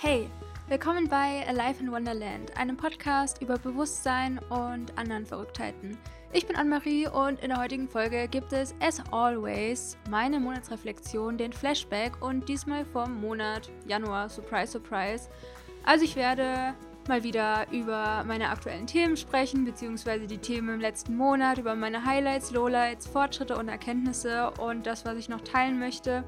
Hey, willkommen bei Alive in Wonderland, einem Podcast über Bewusstsein und anderen Verrücktheiten. Ich bin Anne-Marie und in der heutigen Folge gibt es, as always, meine Monatsreflexion, den Flashback und diesmal vom Monat Januar. Surprise, surprise. Also ich werde mal wieder über meine aktuellen Themen sprechen, beziehungsweise die Themen im letzten Monat, über meine Highlights, Lowlights, Fortschritte und Erkenntnisse und das, was ich noch teilen möchte.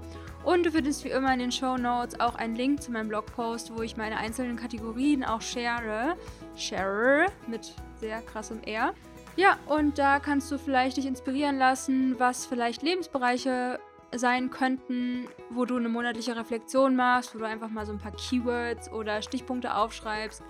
Und du findest wie immer in den Show Notes auch einen Link zu meinem Blogpost, wo ich meine einzelnen Kategorien auch share. Share mit sehr krassem R. Ja, und da kannst du vielleicht dich inspirieren lassen, was vielleicht Lebensbereiche sein könnten, wo du eine monatliche Reflexion machst, wo du einfach mal so ein paar Keywords oder Stichpunkte aufschreibst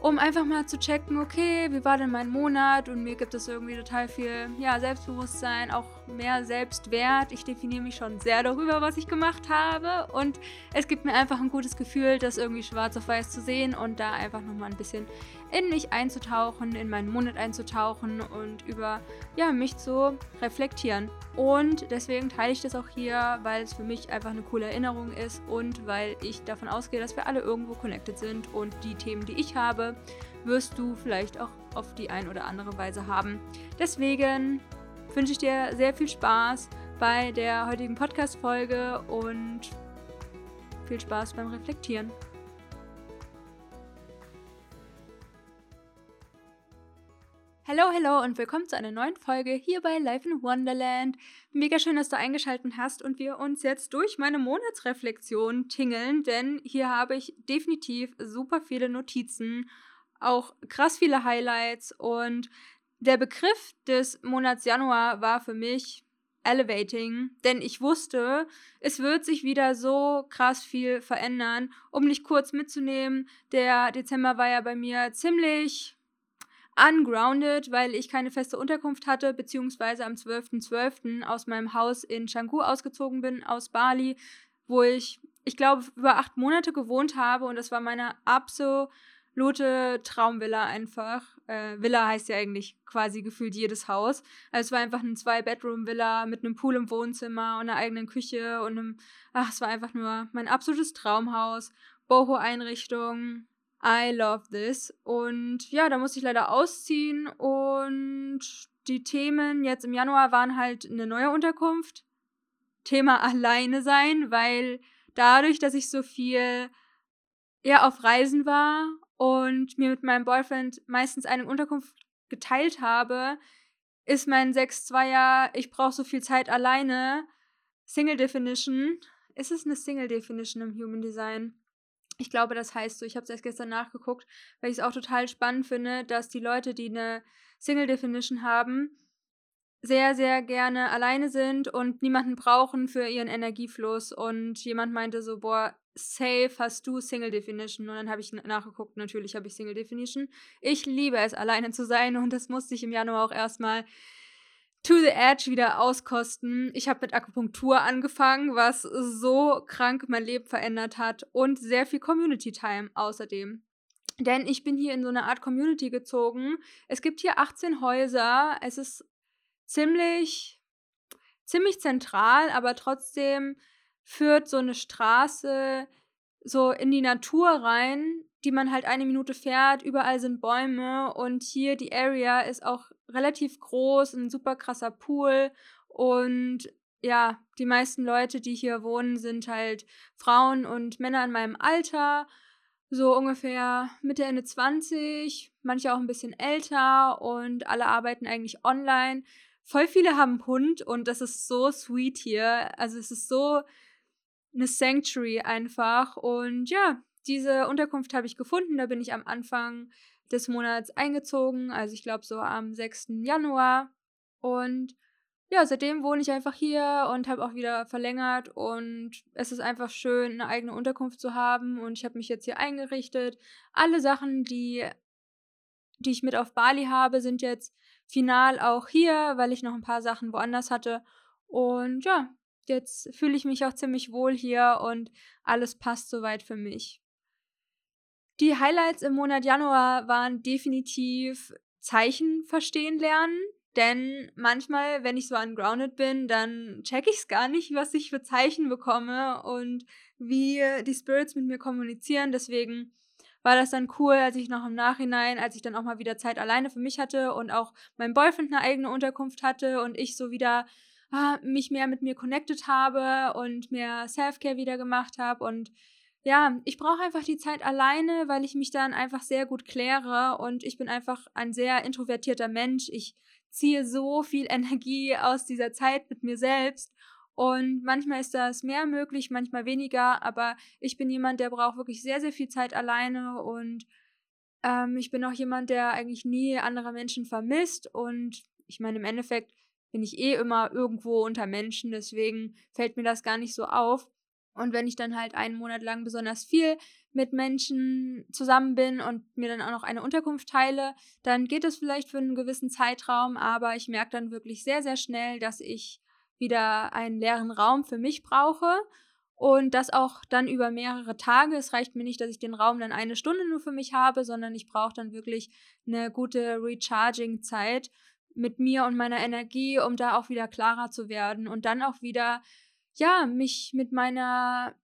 um einfach mal zu checken, okay, wie war denn mein Monat? Und mir gibt es irgendwie total viel ja, Selbstbewusstsein, auch mehr Selbstwert. Ich definiere mich schon sehr darüber, was ich gemacht habe. Und es gibt mir einfach ein gutes Gefühl, das irgendwie schwarz auf weiß zu sehen und da einfach nochmal ein bisschen in mich einzutauchen, in meinen Monat einzutauchen und über ja, mich zu reflektieren. Und deswegen teile ich das auch hier, weil es für mich einfach eine coole Erinnerung ist und weil ich davon ausgehe, dass wir alle irgendwo connected sind und die Themen, die ich habe, wirst du vielleicht auch auf die ein oder andere Weise haben. Deswegen wünsche ich dir sehr viel Spaß bei der heutigen Podcast-Folge und viel Spaß beim Reflektieren. Hallo, hallo und willkommen zu einer neuen Folge hier bei Life in Wonderland. Mega schön, dass du eingeschaltet hast und wir uns jetzt durch meine Monatsreflexion tingeln, denn hier habe ich definitiv super viele Notizen, auch krass viele Highlights und der Begriff des Monats Januar war für mich elevating, denn ich wusste, es wird sich wieder so krass viel verändern. Um nicht kurz mitzunehmen, der Dezember war ja bei mir ziemlich ungrounded, weil ich keine feste Unterkunft hatte, beziehungsweise am 12.12. .12. aus meinem Haus in Canggu ausgezogen bin, aus Bali, wo ich, ich glaube, über acht Monate gewohnt habe und das war meine absolute Traumvilla einfach. Äh, Villa heißt ja eigentlich quasi gefühlt jedes Haus. Also es war einfach eine Zwei-Bedroom-Villa mit einem Pool im Wohnzimmer und einer eigenen Küche und einem, ach, es war einfach nur mein absolutes Traumhaus. Boho-Einrichtung, I love this. Und ja, da musste ich leider ausziehen und die Themen jetzt im Januar waren halt eine neue Unterkunft. Thema alleine sein, weil dadurch, dass ich so viel ja auf Reisen war und mir mit meinem Boyfriend meistens eine Unterkunft geteilt habe, ist mein 6-2er, ich brauche so viel Zeit alleine. Single Definition. Ist es eine Single Definition im Human Design? Ich glaube, das heißt so. Ich habe es erst gestern nachgeguckt, weil ich es auch total spannend finde, dass die Leute, die eine Single Definition haben, sehr, sehr gerne alleine sind und niemanden brauchen für ihren Energiefluss. Und jemand meinte so, boah, safe hast du Single Definition. Und dann habe ich nachgeguckt, natürlich habe ich Single Definition. Ich liebe es, alleine zu sein und das musste ich im Januar auch erstmal To the Edge wieder auskosten. Ich habe mit Akupunktur angefangen, was so krank mein Leben verändert hat und sehr viel Community Time außerdem. Denn ich bin hier in so eine Art Community gezogen. Es gibt hier 18 Häuser. Es ist ziemlich, ziemlich zentral, aber trotzdem führt so eine Straße so in die Natur rein, die man halt eine Minute fährt. Überall sind Bäume und hier die Area ist auch relativ groß, ein super krasser Pool und ja, die meisten Leute, die hier wohnen, sind halt Frauen und Männer in meinem Alter, so ungefähr Mitte, Ende 20, manche auch ein bisschen älter und alle arbeiten eigentlich online. Voll viele haben einen Hund und das ist so sweet hier. Also es ist so eine Sanctuary einfach und ja, diese Unterkunft habe ich gefunden. Da bin ich am Anfang des Monats eingezogen, also ich glaube so am 6. Januar. Und ja, seitdem wohne ich einfach hier und habe auch wieder verlängert und es ist einfach schön, eine eigene Unterkunft zu haben und ich habe mich jetzt hier eingerichtet. Alle Sachen, die, die ich mit auf Bali habe, sind jetzt final auch hier, weil ich noch ein paar Sachen woanders hatte. Und ja, jetzt fühle ich mich auch ziemlich wohl hier und alles passt soweit für mich. Die Highlights im Monat Januar waren definitiv Zeichen verstehen lernen. Denn manchmal, wenn ich so ungrounded bin, dann check ich es gar nicht, was ich für Zeichen bekomme und wie die Spirits mit mir kommunizieren. Deswegen war das dann cool, als ich noch im Nachhinein, als ich dann auch mal wieder Zeit alleine für mich hatte und auch mein Boyfriend eine eigene Unterkunft hatte und ich so wieder mich mehr mit mir connected habe und mehr Self-Care wieder gemacht habe. Und ja, ich brauche einfach die Zeit alleine, weil ich mich dann einfach sehr gut kläre. Und ich bin einfach ein sehr introvertierter Mensch. Ich ziehe so viel Energie aus dieser Zeit mit mir selbst. Und manchmal ist das mehr möglich, manchmal weniger, aber ich bin jemand, der braucht wirklich sehr, sehr viel Zeit alleine. Und ähm, ich bin auch jemand, der eigentlich nie andere Menschen vermisst. Und ich meine, im Endeffekt bin ich eh immer irgendwo unter Menschen, deswegen fällt mir das gar nicht so auf. Und wenn ich dann halt einen Monat lang besonders viel mit Menschen zusammen bin und mir dann auch noch eine Unterkunft teile, dann geht es vielleicht für einen gewissen Zeitraum, aber ich merke dann wirklich sehr, sehr schnell, dass ich wieder einen leeren Raum für mich brauche und das auch dann über mehrere Tage. Es reicht mir nicht, dass ich den Raum dann eine Stunde nur für mich habe, sondern ich brauche dann wirklich eine gute Recharging-Zeit mit mir und meiner Energie, um da auch wieder klarer zu werden und dann auch wieder, ja, mich mit meiner,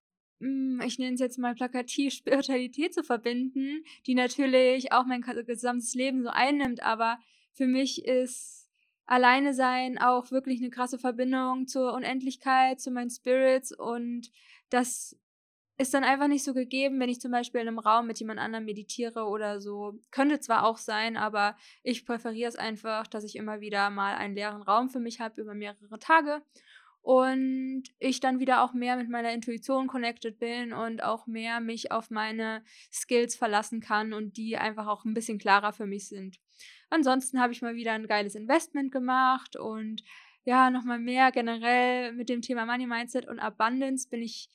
hm, ich nenne es jetzt mal plakativ, Spiritualität zu verbinden, die natürlich auch mein gesamtes Leben so einnimmt, aber für mich ist alleine sein auch wirklich eine krasse Verbindung zur Unendlichkeit, zu meinen Spirits und das ist dann einfach nicht so gegeben, wenn ich zum Beispiel in einem Raum mit jemand anderem meditiere oder so. Könnte zwar auch sein, aber ich präferiere es einfach, dass ich immer wieder mal einen leeren Raum für mich habe über mehrere Tage und ich dann wieder auch mehr mit meiner Intuition connected bin und auch mehr mich auf meine Skills verlassen kann und die einfach auch ein bisschen klarer für mich sind. Ansonsten habe ich mal wieder ein geiles Investment gemacht und ja, nochmal mehr generell mit dem Thema Money Mindset und Abundance bin ich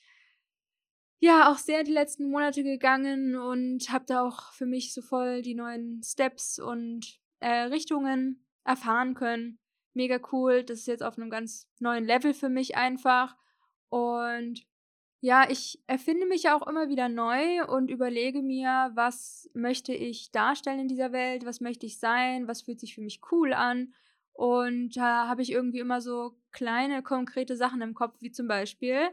ja auch sehr die letzten Monate gegangen und habe da auch für mich so voll die neuen Steps und äh, Richtungen erfahren können. Mega cool. Das ist jetzt auf einem ganz neuen Level für mich einfach. Und ja, ich erfinde mich auch immer wieder neu und überlege mir, was möchte ich darstellen in dieser Welt, was möchte ich sein, was fühlt sich für mich cool an. Und da habe ich irgendwie immer so kleine, konkrete Sachen im Kopf, wie zum Beispiel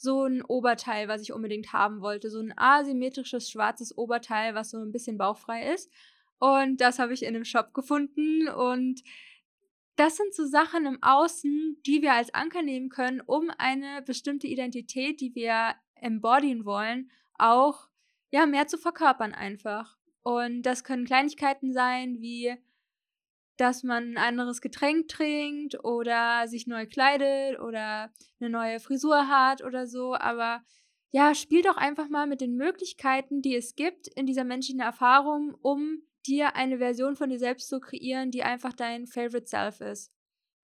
so ein Oberteil, was ich unbedingt haben wollte. So ein asymmetrisches schwarzes Oberteil, was so ein bisschen bauchfrei ist. Und das habe ich in einem Shop gefunden und das sind so Sachen im Außen, die wir als Anker nehmen können, um eine bestimmte Identität, die wir embodyen wollen, auch ja mehr zu verkörpern einfach. Und das können Kleinigkeiten sein, wie dass man ein anderes Getränk trinkt oder sich neu kleidet oder eine neue Frisur hat oder so. Aber ja, spiel doch einfach mal mit den Möglichkeiten, die es gibt in dieser menschlichen Erfahrung, um dir eine Version von dir selbst zu kreieren, die einfach dein Favorite Self ist.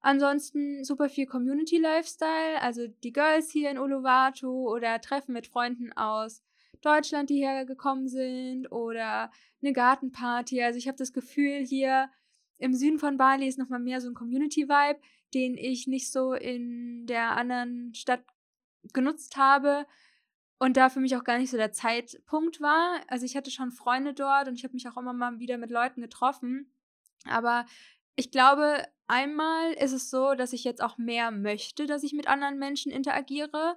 Ansonsten super viel Community Lifestyle, also die Girls hier in Uluwatu oder Treffen mit Freunden aus Deutschland, die hergekommen sind oder eine Gartenparty. Also ich habe das Gefühl, hier im Süden von Bali ist nochmal mehr so ein Community-Vibe, den ich nicht so in der anderen Stadt genutzt habe und da für mich auch gar nicht so der Zeitpunkt war. Also ich hatte schon Freunde dort und ich habe mich auch immer mal wieder mit Leuten getroffen. Aber ich glaube, einmal ist es so, dass ich jetzt auch mehr möchte, dass ich mit anderen Menschen interagiere.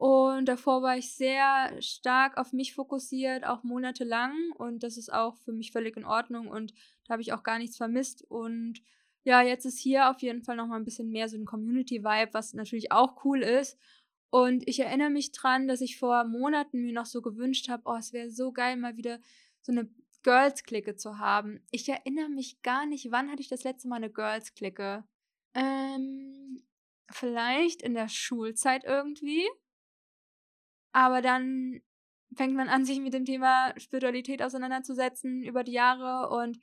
Und davor war ich sehr stark auf mich fokussiert, auch monatelang. Und das ist auch für mich völlig in Ordnung. Und da habe ich auch gar nichts vermisst. Und ja, jetzt ist hier auf jeden Fall nochmal ein bisschen mehr so ein Community-Vibe, was natürlich auch cool ist. Und ich erinnere mich dran, dass ich vor Monaten mir noch so gewünscht habe, oh, es wäre so geil, mal wieder so eine Girls-Clique zu haben. Ich erinnere mich gar nicht, wann hatte ich das letzte Mal eine Girls-Clique? Ähm, vielleicht in der Schulzeit irgendwie. Aber dann fängt man an, sich mit dem Thema Spiritualität auseinanderzusetzen über die Jahre und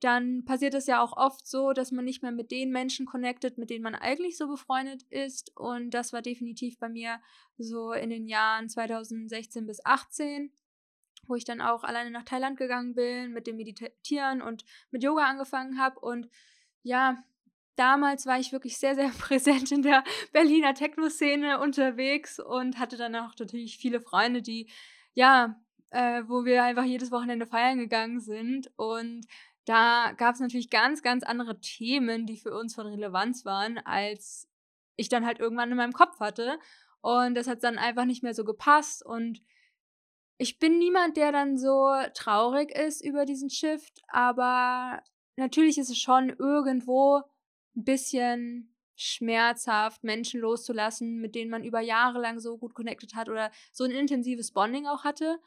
dann passiert es ja auch oft so, dass man nicht mehr mit den Menschen connectet, mit denen man eigentlich so befreundet ist. Und das war definitiv bei mir so in den Jahren 2016 bis 2018, wo ich dann auch alleine nach Thailand gegangen bin, mit dem Meditieren und mit Yoga angefangen habe. Und ja, damals war ich wirklich sehr, sehr präsent in der Berliner Techno-Szene unterwegs und hatte dann auch natürlich viele Freunde, die, ja, äh, wo wir einfach jedes Wochenende feiern gegangen sind. Und da gab es natürlich ganz, ganz andere Themen, die für uns von Relevanz waren, als ich dann halt irgendwann in meinem Kopf hatte. Und das hat dann einfach nicht mehr so gepasst. Und ich bin niemand, der dann so traurig ist über diesen Shift, aber natürlich ist es schon irgendwo ein bisschen schmerzhaft, Menschen loszulassen, mit denen man über Jahre lang so gut connected hat oder so ein intensives Bonding auch hatte.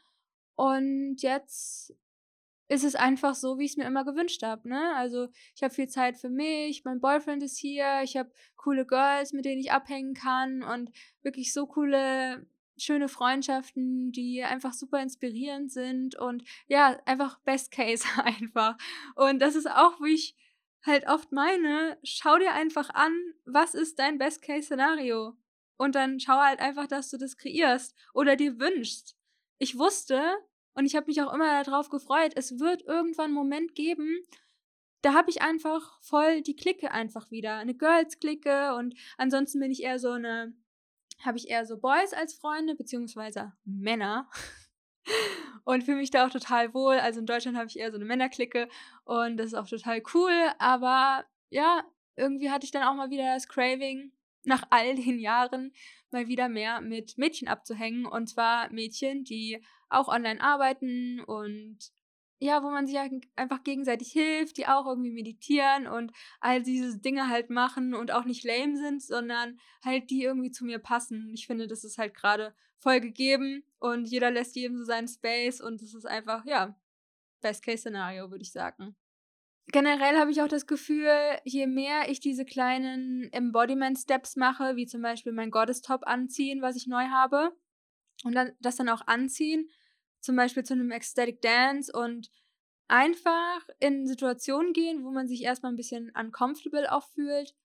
Und jetzt ist es einfach so, wie ich es mir immer gewünscht habe. Ne? Also ich habe viel Zeit für mich, mein Boyfriend ist hier, ich habe coole Girls, mit denen ich abhängen kann und wirklich so coole, schöne Freundschaften, die einfach super inspirierend sind und ja, einfach Best Case einfach. Und das ist auch, wie ich halt oft meine, schau dir einfach an, was ist dein Best Case Szenario? Und dann schau halt einfach, dass du das kreierst oder dir wünschst. Ich wusste, und ich habe mich auch immer darauf gefreut, es wird irgendwann einen Moment geben, da habe ich einfach voll die Clique einfach wieder. Eine Girls-Clique und ansonsten bin ich eher so eine, habe ich eher so Boys als Freunde, beziehungsweise Männer. Und fühle mich da auch total wohl. Also in Deutschland habe ich eher so eine Männerklicke und das ist auch total cool. Aber ja, irgendwie hatte ich dann auch mal wieder das Craving, nach all den Jahren mal wieder mehr mit Mädchen abzuhängen. Und zwar Mädchen, die auch online arbeiten und ja, wo man sich einfach gegenseitig hilft, die auch irgendwie meditieren und all diese Dinge halt machen und auch nicht lame sind, sondern halt die irgendwie zu mir passen. Ich finde, das ist halt gerade voll gegeben und jeder lässt jedem so seinen Space und das ist einfach, ja, Best-Case-Szenario, würde ich sagen. Generell habe ich auch das Gefühl, je mehr ich diese kleinen Embodiment-Steps mache, wie zum Beispiel mein Goddess-Top anziehen, was ich neu habe, und dann, das dann auch anziehen, zum Beispiel zu einem Ecstatic Dance und einfach in Situationen gehen, wo man sich erstmal ein bisschen uncomfortable auch fühlt,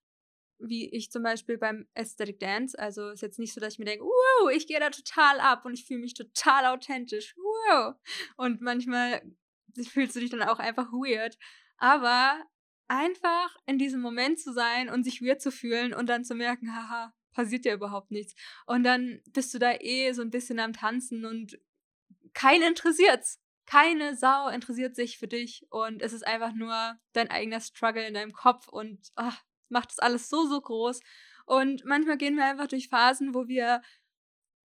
wie ich zum Beispiel beim Aesthetic Dance. Also ist jetzt nicht so, dass ich mir denke, wow, ich gehe da total ab und ich fühle mich total authentisch. Wow. Und manchmal fühlst du dich dann auch einfach weird. Aber einfach in diesem Moment zu sein und sich weird zu fühlen und dann zu merken, haha, passiert ja überhaupt nichts. Und dann bist du da eh so ein bisschen am Tanzen und keinen interessiert's. Keine Sau interessiert sich für dich und es ist einfach nur dein eigener Struggle in deinem Kopf und ach, macht das alles so, so groß. Und manchmal gehen wir einfach durch Phasen, wo wir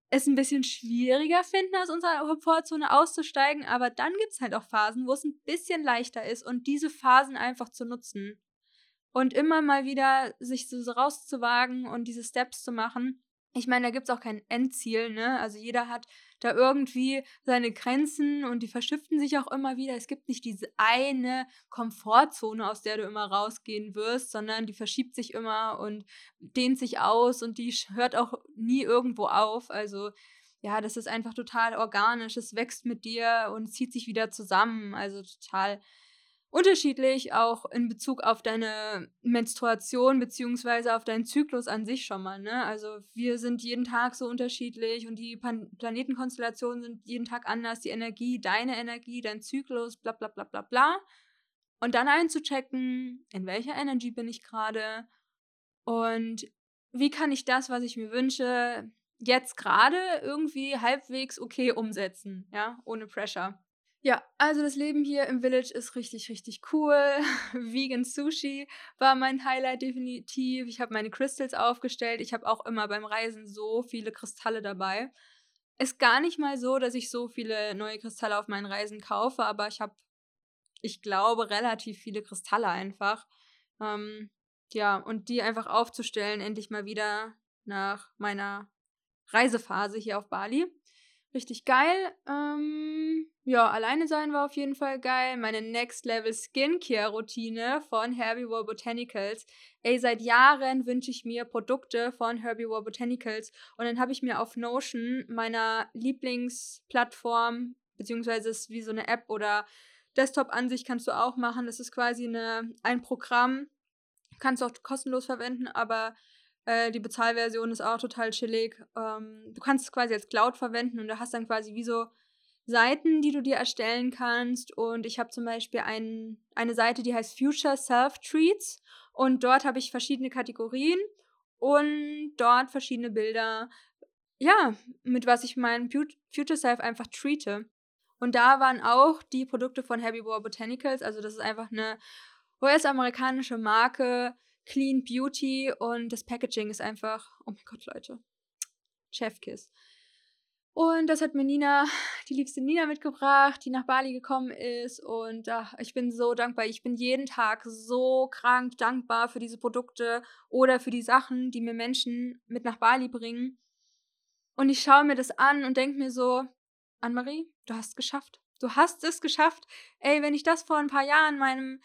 es ein bisschen schwieriger finden, aus unserer Komfortzone auszusteigen, aber dann gibt es halt auch Phasen, wo es ein bisschen leichter ist und diese Phasen einfach zu nutzen. Und immer mal wieder sich so rauszuwagen und diese Steps zu machen, ich meine, da gibt es auch kein Endziel, ne? Also jeder hat da irgendwie seine Grenzen und die verschiften sich auch immer wieder. Es gibt nicht diese eine Komfortzone, aus der du immer rausgehen wirst, sondern die verschiebt sich immer und dehnt sich aus und die hört auch nie irgendwo auf. Also ja, das ist einfach total organisch. Es wächst mit dir und zieht sich wieder zusammen. Also total unterschiedlich, auch in Bezug auf deine Menstruation beziehungsweise auf deinen Zyklus an sich schon mal. Ne? Also wir sind jeden Tag so unterschiedlich und die Pan Planetenkonstellationen sind jeden Tag anders. Die Energie, deine Energie, dein Zyklus, bla bla bla bla bla. Und dann einzuchecken, in welcher Energie bin ich gerade und wie kann ich das, was ich mir wünsche, jetzt gerade irgendwie halbwegs okay umsetzen, ja, ohne Pressure. Ja, also das Leben hier im Village ist richtig, richtig cool. Vegan Sushi war mein Highlight definitiv. Ich habe meine Crystals aufgestellt. Ich habe auch immer beim Reisen so viele Kristalle dabei. Ist gar nicht mal so, dass ich so viele neue Kristalle auf meinen Reisen kaufe, aber ich habe, ich glaube, relativ viele Kristalle einfach. Ähm, ja, und die einfach aufzustellen, endlich mal wieder nach meiner Reisephase hier auf Bali. Richtig geil. Ähm, ja, alleine sein war auf jeden Fall geil. Meine Next Level Skincare Routine von Herbivore Botanicals. Ey, seit Jahren wünsche ich mir Produkte von Herbivore Botanicals und dann habe ich mir auf Notion meiner Lieblingsplattform, beziehungsweise ist wie so eine App oder Desktop-Ansicht kannst du auch machen. Das ist quasi eine, ein Programm, kannst du auch kostenlos verwenden, aber äh, die Bezahlversion ist auch total chillig. Ähm, du kannst es quasi als Cloud verwenden und du hast dann quasi wie so Seiten, die du dir erstellen kannst. Und ich habe zum Beispiel ein, eine Seite, die heißt Future Self Treats. Und dort habe ich verschiedene Kategorien und dort verschiedene Bilder, ja, mit was ich mein Future Self einfach treate. Und da waren auch die Produkte von Herbivore Botanicals, also das ist einfach eine US-amerikanische Marke, Clean Beauty und das Packaging ist einfach, oh mein Gott, Leute. Chefkiss. Und das hat mir Nina, die liebste Nina mitgebracht, die nach Bali gekommen ist. Und ach, ich bin so dankbar. Ich bin jeden Tag so krank dankbar für diese Produkte oder für die Sachen, die mir Menschen mit nach Bali bringen. Und ich schaue mir das an und denke mir so, Anne-Marie, du hast es geschafft. Du hast es geschafft. Ey, wenn ich das vor ein paar Jahren meinem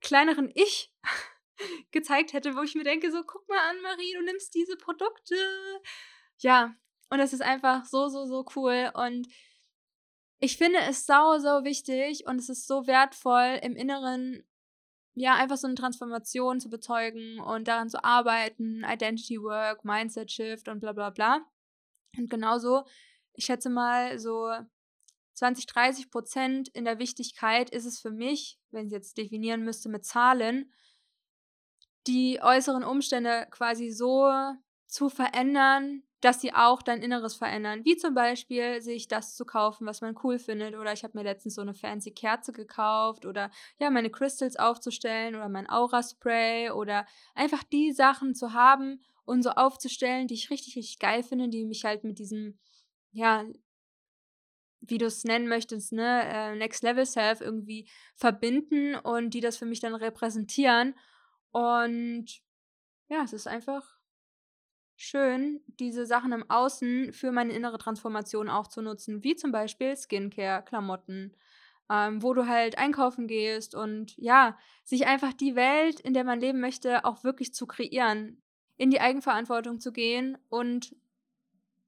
kleineren Ich gezeigt hätte, wo ich mir denke, so, guck mal an, Marie, du nimmst diese Produkte. Ja, und das ist einfach so, so, so cool. Und ich finde es sau, so wichtig und es ist so wertvoll, im Inneren ja einfach so eine Transformation zu bezeugen und daran zu arbeiten, Identity Work, Mindset Shift und bla bla bla. Und genauso, ich schätze mal, so 20, 30 Prozent in der Wichtigkeit ist es für mich, wenn ich jetzt definieren müsste mit Zahlen, die äußeren Umstände quasi so zu verändern, dass sie auch dein Inneres verändern. Wie zum Beispiel sich das zu kaufen, was man cool findet. Oder ich habe mir letztens so eine fancy Kerze gekauft. Oder ja, meine Crystals aufzustellen. Oder mein Aura-Spray. Oder einfach die Sachen zu haben und so aufzustellen, die ich richtig, richtig geil finde. Die mich halt mit diesem, ja, wie du es nennen möchtest, ne, äh, Next Level Self irgendwie verbinden und die das für mich dann repräsentieren. Und ja, es ist einfach schön, diese Sachen im Außen für meine innere Transformation auch zu nutzen, wie zum Beispiel Skincare, Klamotten, ähm, wo du halt einkaufen gehst und ja, sich einfach die Welt, in der man leben möchte, auch wirklich zu kreieren, in die Eigenverantwortung zu gehen und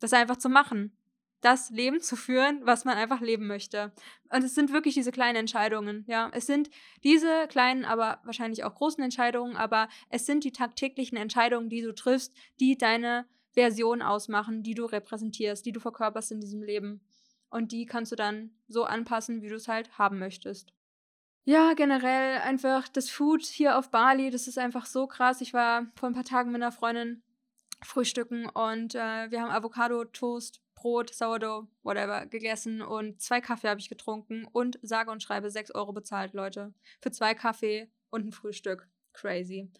das einfach zu machen das Leben zu führen, was man einfach leben möchte. Und es sind wirklich diese kleinen Entscheidungen, ja. Es sind diese kleinen, aber wahrscheinlich auch großen Entscheidungen, aber es sind die tagtäglichen Entscheidungen, die du triffst, die deine Version ausmachen, die du repräsentierst, die du verkörperst in diesem Leben. Und die kannst du dann so anpassen, wie du es halt haben möchtest. Ja, generell einfach das Food hier auf Bali, das ist einfach so krass. Ich war vor ein paar Tagen mit einer Freundin frühstücken und äh, wir haben Avocado-Toast Brot, Sourdough, whatever, gegessen und zwei Kaffee habe ich getrunken und sage und schreibe 6 Euro bezahlt, Leute. Für zwei Kaffee und ein Frühstück. Crazy.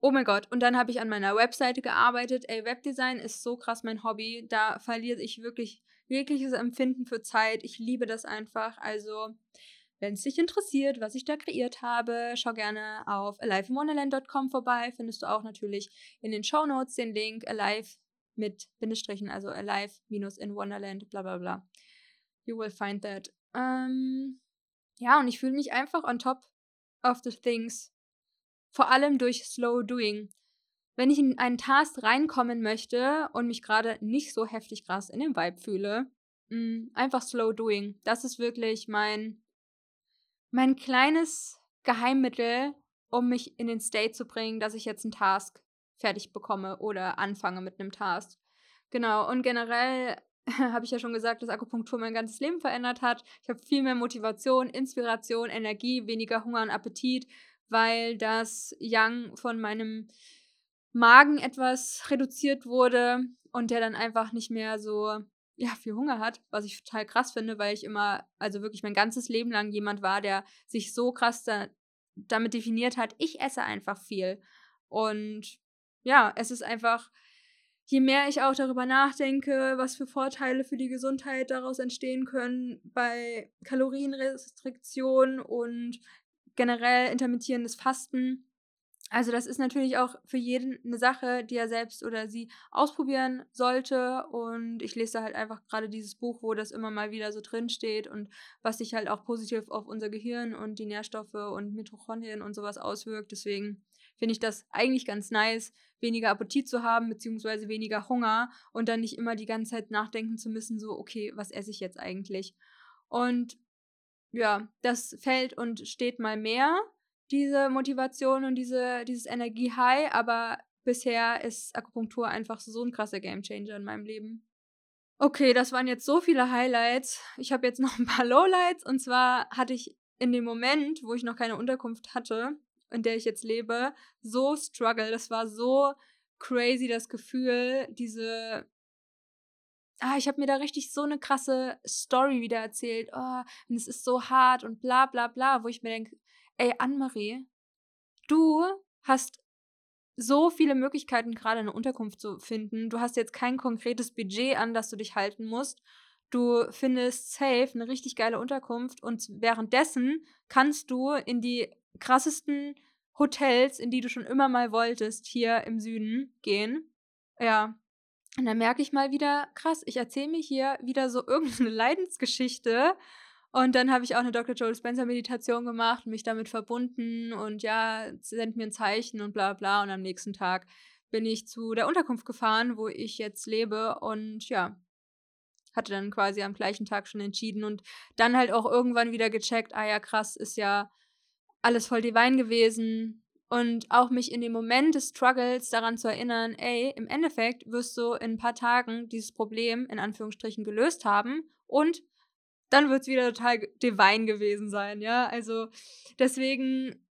Oh mein Gott, und dann habe ich an meiner Webseite gearbeitet. Ey, Webdesign ist so krass mein Hobby. Da verliere ich wirklich jegliches Empfinden für Zeit. Ich liebe das einfach. Also, wenn es dich interessiert, was ich da kreiert habe, schau gerne auf aliveinwonderland.com vorbei. Findest du auch natürlich in den Show Notes den Link alive mit Bindestrichen, also alive minus in Wonderland, bla bla bla. You will find that. Ähm, ja, und ich fühle mich einfach on top of the things. Vor allem durch Slow Doing. Wenn ich in einen Task reinkommen möchte und mich gerade nicht so heftig krass in dem Vibe fühle, mh, mm, einfach Slow Doing. Das ist wirklich mein, mein kleines Geheimmittel, um mich in den State zu bringen, dass ich jetzt einen Task fertig bekomme oder anfange mit einem Task. Genau, und generell habe ich ja schon gesagt, dass Akupunktur mein ganzes Leben verändert hat. Ich habe viel mehr Motivation, Inspiration, Energie, weniger Hunger und Appetit, weil das Yang von meinem Magen etwas reduziert wurde und der dann einfach nicht mehr so ja, viel Hunger hat, was ich total krass finde, weil ich immer, also wirklich mein ganzes Leben lang jemand war, der sich so krass da, damit definiert hat, ich esse einfach viel. Und ja, es ist einfach, je mehr ich auch darüber nachdenke, was für Vorteile für die Gesundheit daraus entstehen können bei Kalorienrestriktion und generell intermittierendes Fasten. Also das ist natürlich auch für jeden eine Sache, die er selbst oder sie ausprobieren sollte. Und ich lese halt einfach gerade dieses Buch, wo das immer mal wieder so drin steht und was sich halt auch positiv auf unser Gehirn und die Nährstoffe und Mitochondrien und sowas auswirkt. Deswegen finde ich das eigentlich ganz nice, weniger Appetit zu haben, beziehungsweise weniger Hunger und dann nicht immer die ganze Zeit nachdenken zu müssen, so, okay, was esse ich jetzt eigentlich? Und ja, das fällt und steht mal mehr, diese Motivation und diese, dieses Energie-High, aber bisher ist Akupunktur einfach so ein krasser Gamechanger in meinem Leben. Okay, das waren jetzt so viele Highlights. Ich habe jetzt noch ein paar Lowlights und zwar hatte ich in dem Moment, wo ich noch keine Unterkunft hatte, in der ich jetzt lebe, so struggle. Das war so crazy, das Gefühl, diese. Ah, ich habe mir da richtig so eine krasse Story wieder erzählt. Oh, und es ist so hart und bla bla bla, wo ich mir denke, ey, Anne-Marie, du hast so viele Möglichkeiten, gerade eine Unterkunft zu finden. Du hast jetzt kein konkretes Budget, an das du dich halten musst. Du findest safe eine richtig geile Unterkunft und währenddessen kannst du in die krassesten Hotels, in die du schon immer mal wolltest, hier im Süden gehen. Ja. Und dann merke ich mal wieder, krass, ich erzähle mir hier wieder so irgendeine Leidensgeschichte. Und dann habe ich auch eine Dr. Joel Spencer Meditation gemacht, mich damit verbunden und ja, sendet mir ein Zeichen und bla bla. Und am nächsten Tag bin ich zu der Unterkunft gefahren, wo ich jetzt lebe und ja, hatte dann quasi am gleichen Tag schon entschieden und dann halt auch irgendwann wieder gecheckt, ah ja, krass, ist ja alles voll divine gewesen. Und auch mich in dem Moment des Struggles daran zu erinnern, ey, im Endeffekt wirst du in ein paar Tagen dieses Problem in Anführungsstrichen gelöst haben und dann wird es wieder total divine gewesen sein, ja. Also deswegen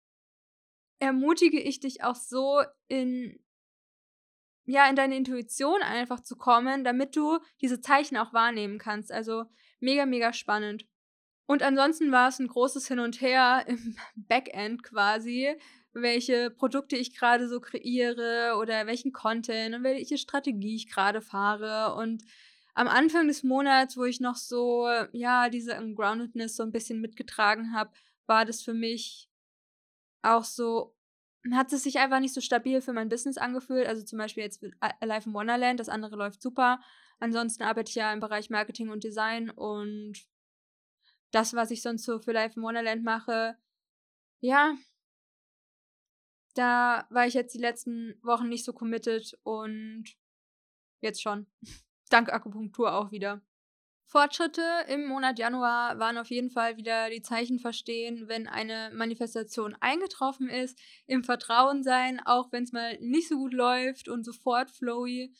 ermutige ich dich auch so in ja, in deine Intuition einfach zu kommen, damit du diese Zeichen auch wahrnehmen kannst. Also mega, mega spannend. Und ansonsten war es ein großes Hin und Her im Backend quasi, welche Produkte ich gerade so kreiere oder welchen Content und welche Strategie ich gerade fahre. Und am Anfang des Monats, wo ich noch so, ja, diese Ungroundedness so ein bisschen mitgetragen habe, war das für mich auch so, hat es sich einfach nicht so stabil für mein Business angefühlt. Also zum Beispiel jetzt Alive in Wonderland, das andere läuft super. Ansonsten arbeite ich ja im Bereich Marketing und Design und das, was ich sonst so für Life in Wonderland mache, ja, da war ich jetzt die letzten Wochen nicht so committed und jetzt schon. Dank Akupunktur auch wieder. Fortschritte im Monat Januar waren auf jeden Fall wieder die Zeichen verstehen, wenn eine Manifestation eingetroffen ist, im Vertrauen sein, auch wenn es mal nicht so gut läuft und sofort flowy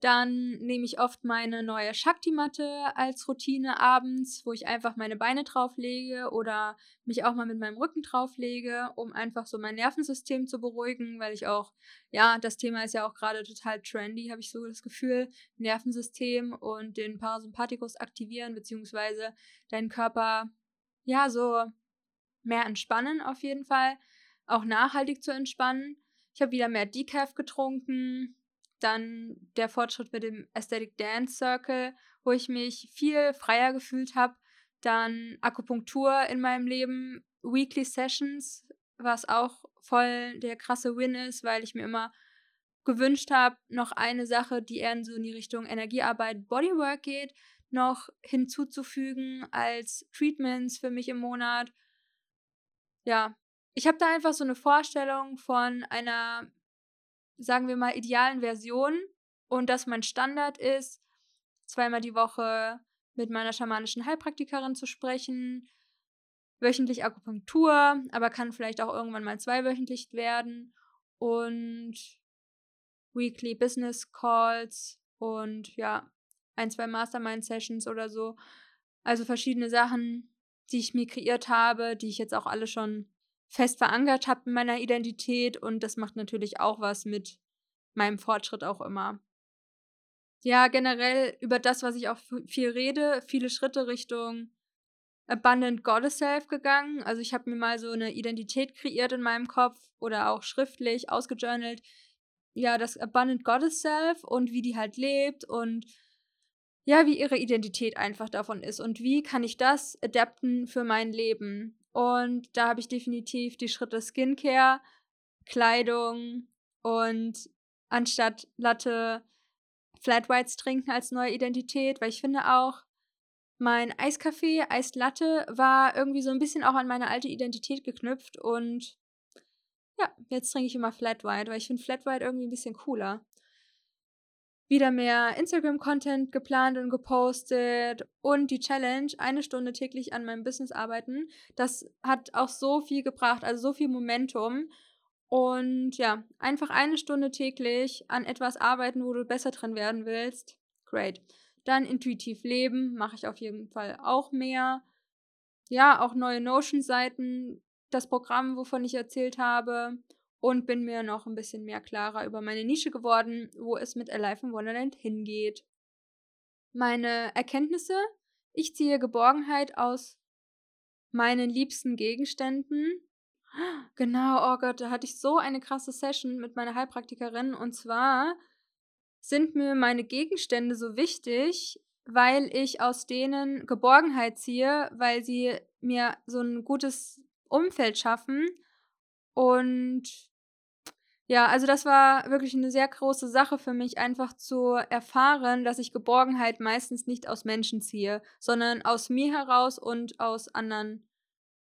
dann nehme ich oft meine neue Shakti-Matte als Routine abends, wo ich einfach meine Beine drauflege oder mich auch mal mit meinem Rücken drauflege, um einfach so mein Nervensystem zu beruhigen, weil ich auch, ja, das Thema ist ja auch gerade total trendy, habe ich so das Gefühl, Nervensystem und den Parasympathikus aktivieren, beziehungsweise deinen Körper, ja, so mehr entspannen auf jeden Fall, auch nachhaltig zu entspannen. Ich habe wieder mehr Decaf getrunken, dann der Fortschritt mit dem Aesthetic Dance Circle, wo ich mich viel freier gefühlt habe. Dann Akupunktur in meinem Leben, Weekly Sessions, was auch voll der krasse Win ist, weil ich mir immer gewünscht habe, noch eine Sache, die eher so in die Richtung Energiearbeit, Bodywork geht, noch hinzuzufügen als Treatments für mich im Monat. Ja, ich habe da einfach so eine Vorstellung von einer sagen wir mal, idealen Version und dass mein Standard ist, zweimal die Woche mit meiner schamanischen Heilpraktikerin zu sprechen, wöchentlich Akupunktur, aber kann vielleicht auch irgendwann mal zweiwöchentlich werden und Weekly Business Calls und ja, ein, zwei Mastermind Sessions oder so. Also verschiedene Sachen, die ich mir kreiert habe, die ich jetzt auch alle schon fest verankert habe in meiner Identität und das macht natürlich auch was mit meinem Fortschritt auch immer. Ja, generell über das, was ich auch viel rede, viele Schritte Richtung Abundant Goddess Self gegangen. Also ich habe mir mal so eine Identität kreiert in meinem Kopf oder auch schriftlich ausgejournalt. Ja, das Abundant Goddess Self und wie die halt lebt und ja, wie ihre Identität einfach davon ist und wie kann ich das adapten für mein Leben. Und da habe ich definitiv die Schritte Skincare, Kleidung und anstatt Latte Flat Whites trinken als neue Identität, weil ich finde auch, mein Eiskaffee, Eislatte war irgendwie so ein bisschen auch an meine alte Identität geknüpft und ja, jetzt trinke ich immer Flat White, weil ich finde Flat White irgendwie ein bisschen cooler wieder mehr Instagram-Content geplant und gepostet und die Challenge, eine Stunde täglich an meinem Business arbeiten. Das hat auch so viel gebracht, also so viel Momentum. Und ja, einfach eine Stunde täglich an etwas arbeiten, wo du besser drin werden willst. Great. Dann intuitiv leben, mache ich auf jeden Fall auch mehr. Ja, auch neue Notion-Seiten, das Programm, wovon ich erzählt habe und bin mir noch ein bisschen mehr klarer über meine Nische geworden, wo es mit Alive in Wonderland hingeht. Meine Erkenntnisse? Ich ziehe Geborgenheit aus meinen liebsten Gegenständen Genau, oh Gott, da hatte ich so eine krasse Session mit meiner Heilpraktikerin. Und zwar sind mir meine Gegenstände so wichtig, weil ich aus denen Geborgenheit ziehe, weil sie mir so ein gutes Umfeld schaffen. Und ja, also das war wirklich eine sehr große Sache für mich, einfach zu erfahren, dass ich Geborgenheit meistens nicht aus Menschen ziehe, sondern aus mir heraus und aus anderen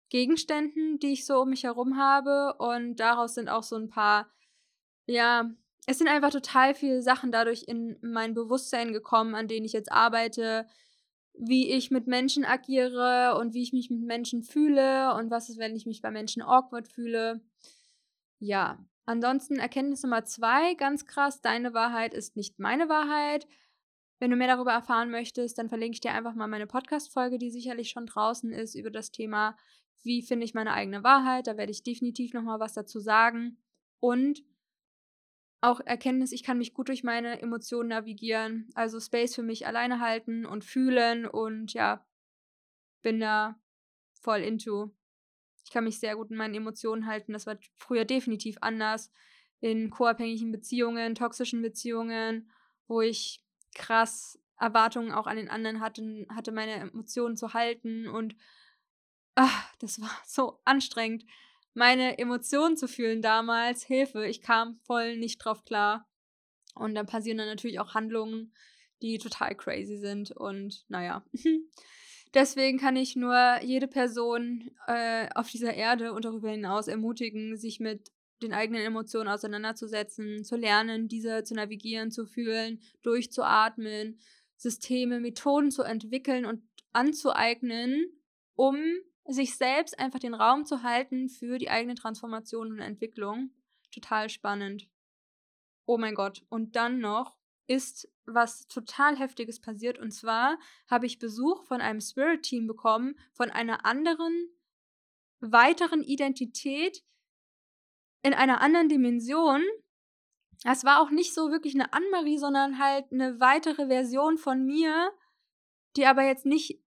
Gegenständen, die ich so um mich herum habe. Und daraus sind auch so ein paar, ja, es sind einfach total viele Sachen dadurch in mein Bewusstsein gekommen, an denen ich jetzt arbeite, wie ich mit Menschen agiere und wie ich mich mit Menschen fühle und was ist, wenn ich mich bei Menschen awkward fühle. Ja, ansonsten Erkenntnis Nummer zwei, ganz krass, deine Wahrheit ist nicht meine Wahrheit. Wenn du mehr darüber erfahren möchtest, dann verlinke ich dir einfach mal meine Podcast-Folge, die sicherlich schon draußen ist, über das Thema, wie finde ich meine eigene Wahrheit. Da werde ich definitiv nochmal was dazu sagen. Und auch Erkenntnis, ich kann mich gut durch meine Emotionen navigieren, also Space für mich alleine halten und fühlen und ja, bin da voll into. Ich kann mich sehr gut in meinen Emotionen halten. Das war früher definitiv anders. In co-abhängigen Beziehungen, toxischen Beziehungen, wo ich krass Erwartungen auch an den anderen hatte, hatte meine Emotionen zu halten und ach, das war so anstrengend meine Emotionen zu fühlen damals, Hilfe, ich kam voll nicht drauf klar. Und dann passieren dann natürlich auch Handlungen, die total crazy sind. Und naja. Deswegen kann ich nur jede Person äh, auf dieser Erde und darüber hinaus ermutigen, sich mit den eigenen Emotionen auseinanderzusetzen, zu lernen, diese zu navigieren, zu fühlen, durchzuatmen, Systeme, Methoden zu entwickeln und anzueignen, um sich selbst einfach den Raum zu halten für die eigene Transformation und Entwicklung. Total spannend. Oh mein Gott. Und dann noch ist was total Heftiges passiert. Und zwar habe ich Besuch von einem Spirit-Team bekommen, von einer anderen, weiteren Identität in einer anderen Dimension. Das war auch nicht so wirklich eine Anne-Marie, sondern halt eine weitere Version von mir, die aber jetzt nicht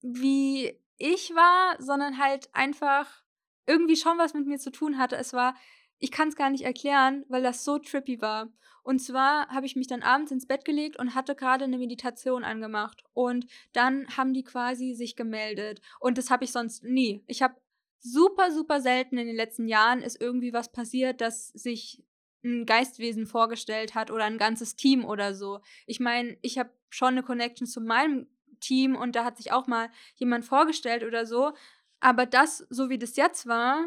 wie ich war, sondern halt einfach irgendwie schon was mit mir zu tun hatte. Es war, ich kann es gar nicht erklären, weil das so trippy war. Und zwar habe ich mich dann abends ins Bett gelegt und hatte gerade eine Meditation angemacht. Und dann haben die quasi sich gemeldet. Und das habe ich sonst nie. Ich habe super, super selten in den letzten Jahren ist irgendwie was passiert, dass sich ein Geistwesen vorgestellt hat oder ein ganzes Team oder so. Ich meine, ich habe schon eine Connection zu meinem Team und da hat sich auch mal jemand vorgestellt oder so. Aber das, so wie das jetzt war,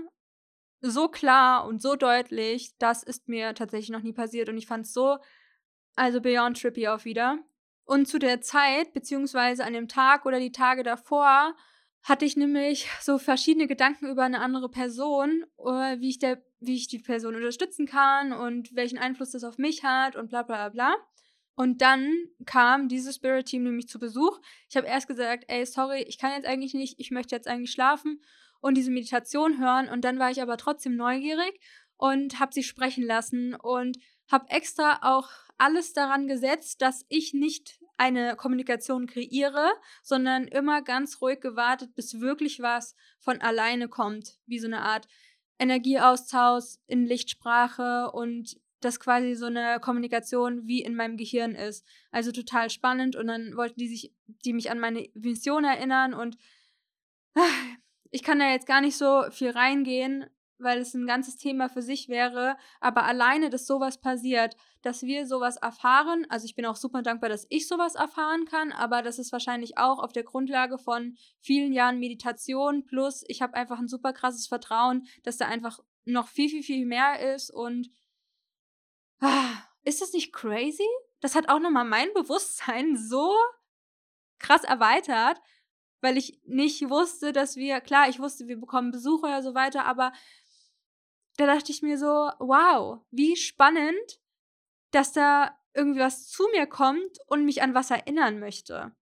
so klar und so deutlich, das ist mir tatsächlich noch nie passiert und ich fand es so, also beyond trippy auch wieder. Und zu der Zeit, beziehungsweise an dem Tag oder die Tage davor, hatte ich nämlich so verschiedene Gedanken über eine andere Person, äh, wie ich, der, wie ich die Person unterstützen kann und welchen Einfluss das auf mich hat und bla bla bla. Und dann kam dieses Spirit Team nämlich zu Besuch. Ich habe erst gesagt, ey, sorry, ich kann jetzt eigentlich nicht, ich möchte jetzt eigentlich schlafen und diese Meditation hören. Und dann war ich aber trotzdem neugierig und habe sie sprechen lassen und habe extra auch alles daran gesetzt, dass ich nicht eine Kommunikation kreiere, sondern immer ganz ruhig gewartet, bis wirklich was von alleine kommt, wie so eine Art Energieaustausch in Lichtsprache und das quasi so eine Kommunikation wie in meinem Gehirn ist. Also total spannend und dann wollten die sich, die mich an meine Vision erinnern und ich kann da jetzt gar nicht so viel reingehen, weil es ein ganzes Thema für sich wäre, aber alleine, dass sowas passiert, dass wir sowas erfahren, also ich bin auch super dankbar, dass ich sowas erfahren kann, aber das ist wahrscheinlich auch auf der Grundlage von vielen Jahren Meditation plus ich habe einfach ein super krasses Vertrauen, dass da einfach noch viel, viel, viel mehr ist und Ah, ist das nicht crazy? Das hat auch nochmal mein Bewusstsein so krass erweitert, weil ich nicht wusste, dass wir, klar, ich wusste, wir bekommen Besuch oder so weiter, aber da dachte ich mir so, wow, wie spannend, dass da irgendwie was zu mir kommt und mich an was erinnern möchte.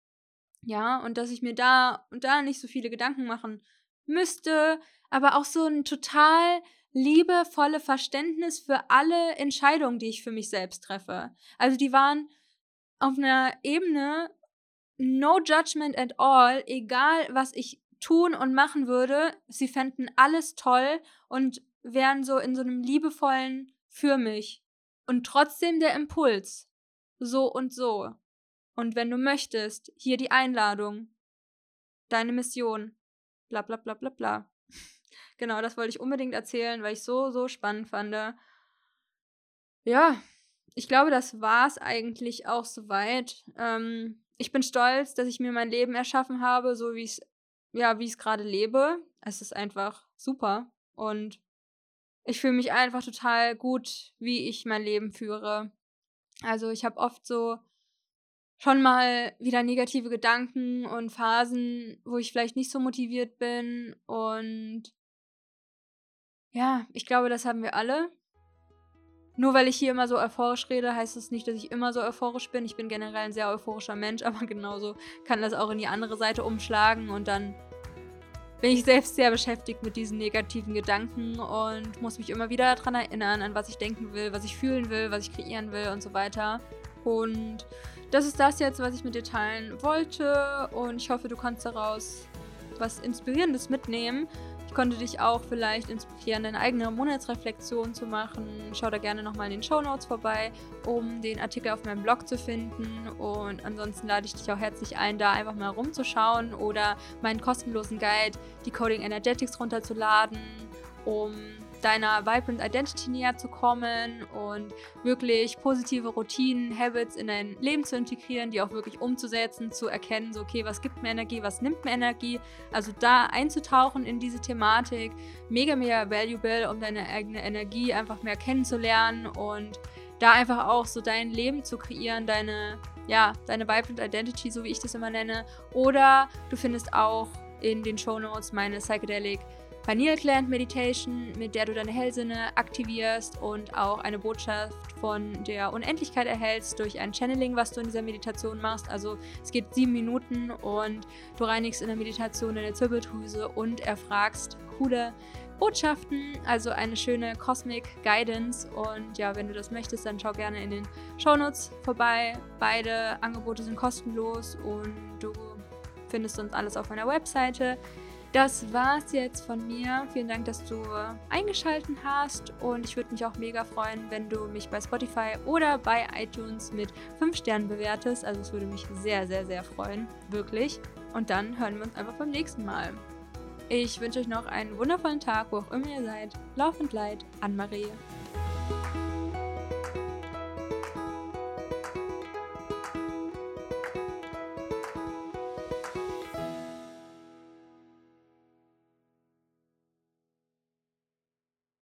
Ja, und dass ich mir da und da nicht so viele Gedanken machen müsste, aber auch so ein total liebevolle Verständnis für alle Entscheidungen, die ich für mich selbst treffe. Also die waren auf einer Ebene no judgment at all, egal was ich tun und machen würde, sie fänden alles toll und wären so in so einem liebevollen für mich. Und trotzdem der Impuls. So und so. Und wenn du möchtest, hier die Einladung. Deine Mission. Bla bla bla bla bla. genau, das wollte ich unbedingt erzählen, weil ich so, so spannend fand. Ja, ich glaube, das war es eigentlich auch soweit. Ähm, ich bin stolz, dass ich mir mein Leben erschaffen habe, so wie es ja, ich es gerade lebe. Es ist einfach super und ich fühle mich einfach total gut, wie ich mein Leben führe. Also, ich habe oft so schon mal wieder negative Gedanken und Phasen, wo ich vielleicht nicht so motiviert bin und ja, ich glaube, das haben wir alle. Nur weil ich hier immer so euphorisch rede, heißt das nicht, dass ich immer so euphorisch bin. Ich bin generell ein sehr euphorischer Mensch, aber genauso kann das auch in die andere Seite umschlagen und dann bin ich selbst sehr beschäftigt mit diesen negativen Gedanken und muss mich immer wieder daran erinnern, an was ich denken will, was ich fühlen will, was ich kreieren will und so weiter. Und das ist das jetzt, was ich mit dir teilen wollte und ich hoffe, du kannst daraus was Inspirierendes mitnehmen. Ich konnte dich auch vielleicht inspirieren, deine eigene Monatsreflexion zu machen. Schau da gerne nochmal in den Show Notes vorbei, um den Artikel auf meinem Blog zu finden. Und ansonsten lade ich dich auch herzlich ein, da einfach mal rumzuschauen oder meinen kostenlosen Guide, die Coding Energetics, runterzuladen, um deiner Vibrant Identity näher zu kommen und wirklich positive Routinen, Habits in dein Leben zu integrieren, die auch wirklich umzusetzen, zu erkennen, so okay, was gibt mir Energie, was nimmt mir Energie, also da einzutauchen in diese Thematik, mega, mega valuable, um deine eigene Energie einfach mehr kennenzulernen und da einfach auch so dein Leben zu kreieren, deine, ja, deine Vibrant Identity, so wie ich das immer nenne, oder du findest auch in den Show Notes meine Psychedelic Pineal Gland Meditation, mit der du deine Hellsinne aktivierst und auch eine Botschaft von der Unendlichkeit erhältst durch ein Channeling, was du in dieser Meditation machst. Also es geht sieben Minuten und du reinigst in der Meditation deine Zirbeldrüse und erfragst coole Botschaften, also eine schöne Cosmic Guidance. Und ja, wenn du das möchtest, dann schau gerne in den Shownotes vorbei. Beide Angebote sind kostenlos und du findest uns alles auf meiner Webseite. Das war's jetzt von mir. Vielen Dank, dass du eingeschaltet hast und ich würde mich auch mega freuen, wenn du mich bei Spotify oder bei iTunes mit 5 Sternen bewertest. Also es würde mich sehr, sehr, sehr freuen. Wirklich. Und dann hören wir uns einfach beim nächsten Mal. Ich wünsche euch noch einen wundervollen Tag, wo auch immer ihr seid. Laufend Leid, Anne-Marie.